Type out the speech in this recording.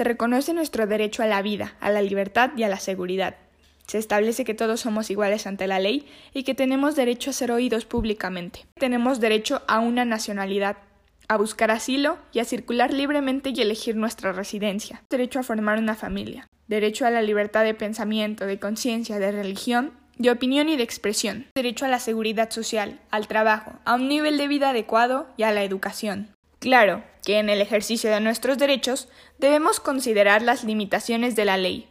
se reconoce nuestro derecho a la vida, a la libertad y a la seguridad. Se establece que todos somos iguales ante la ley y que tenemos derecho a ser oídos públicamente. Tenemos derecho a una nacionalidad, a buscar asilo y a circular libremente y elegir nuestra residencia. Derecho a formar una familia. Derecho a la libertad de pensamiento, de conciencia, de religión, de opinión y de expresión. Derecho a la seguridad social, al trabajo, a un nivel de vida adecuado y a la educación. Claro que en el ejercicio de nuestros derechos debemos considerar las limitaciones de la ley,